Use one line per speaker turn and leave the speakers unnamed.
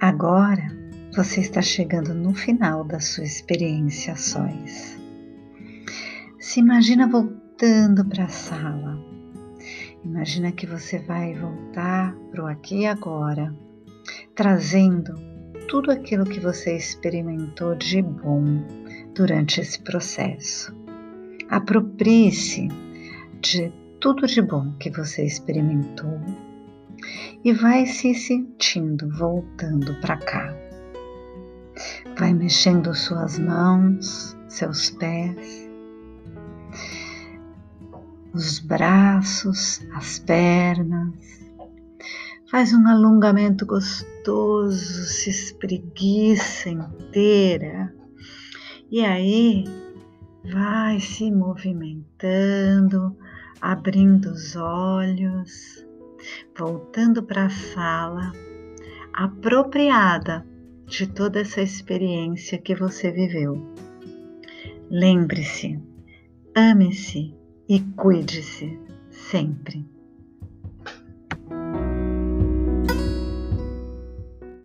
Agora você está chegando no final da sua experiência a. Se imagina voltando para a sala. Imagina que você vai voltar para o aqui e agora, trazendo tudo aquilo que você experimentou de bom durante esse processo. Aproprie-se de tudo de bom que você experimentou e vai se sentindo voltando para cá. Vai mexendo suas mãos, seus pés, os braços, as pernas. Faz um alongamento gostoso, se espreguiça inteira. E aí vai se movimentando, abrindo os olhos, voltando para a sala, apropriada de toda essa experiência que você viveu. Lembre-se, ame-se e cuide-se sempre.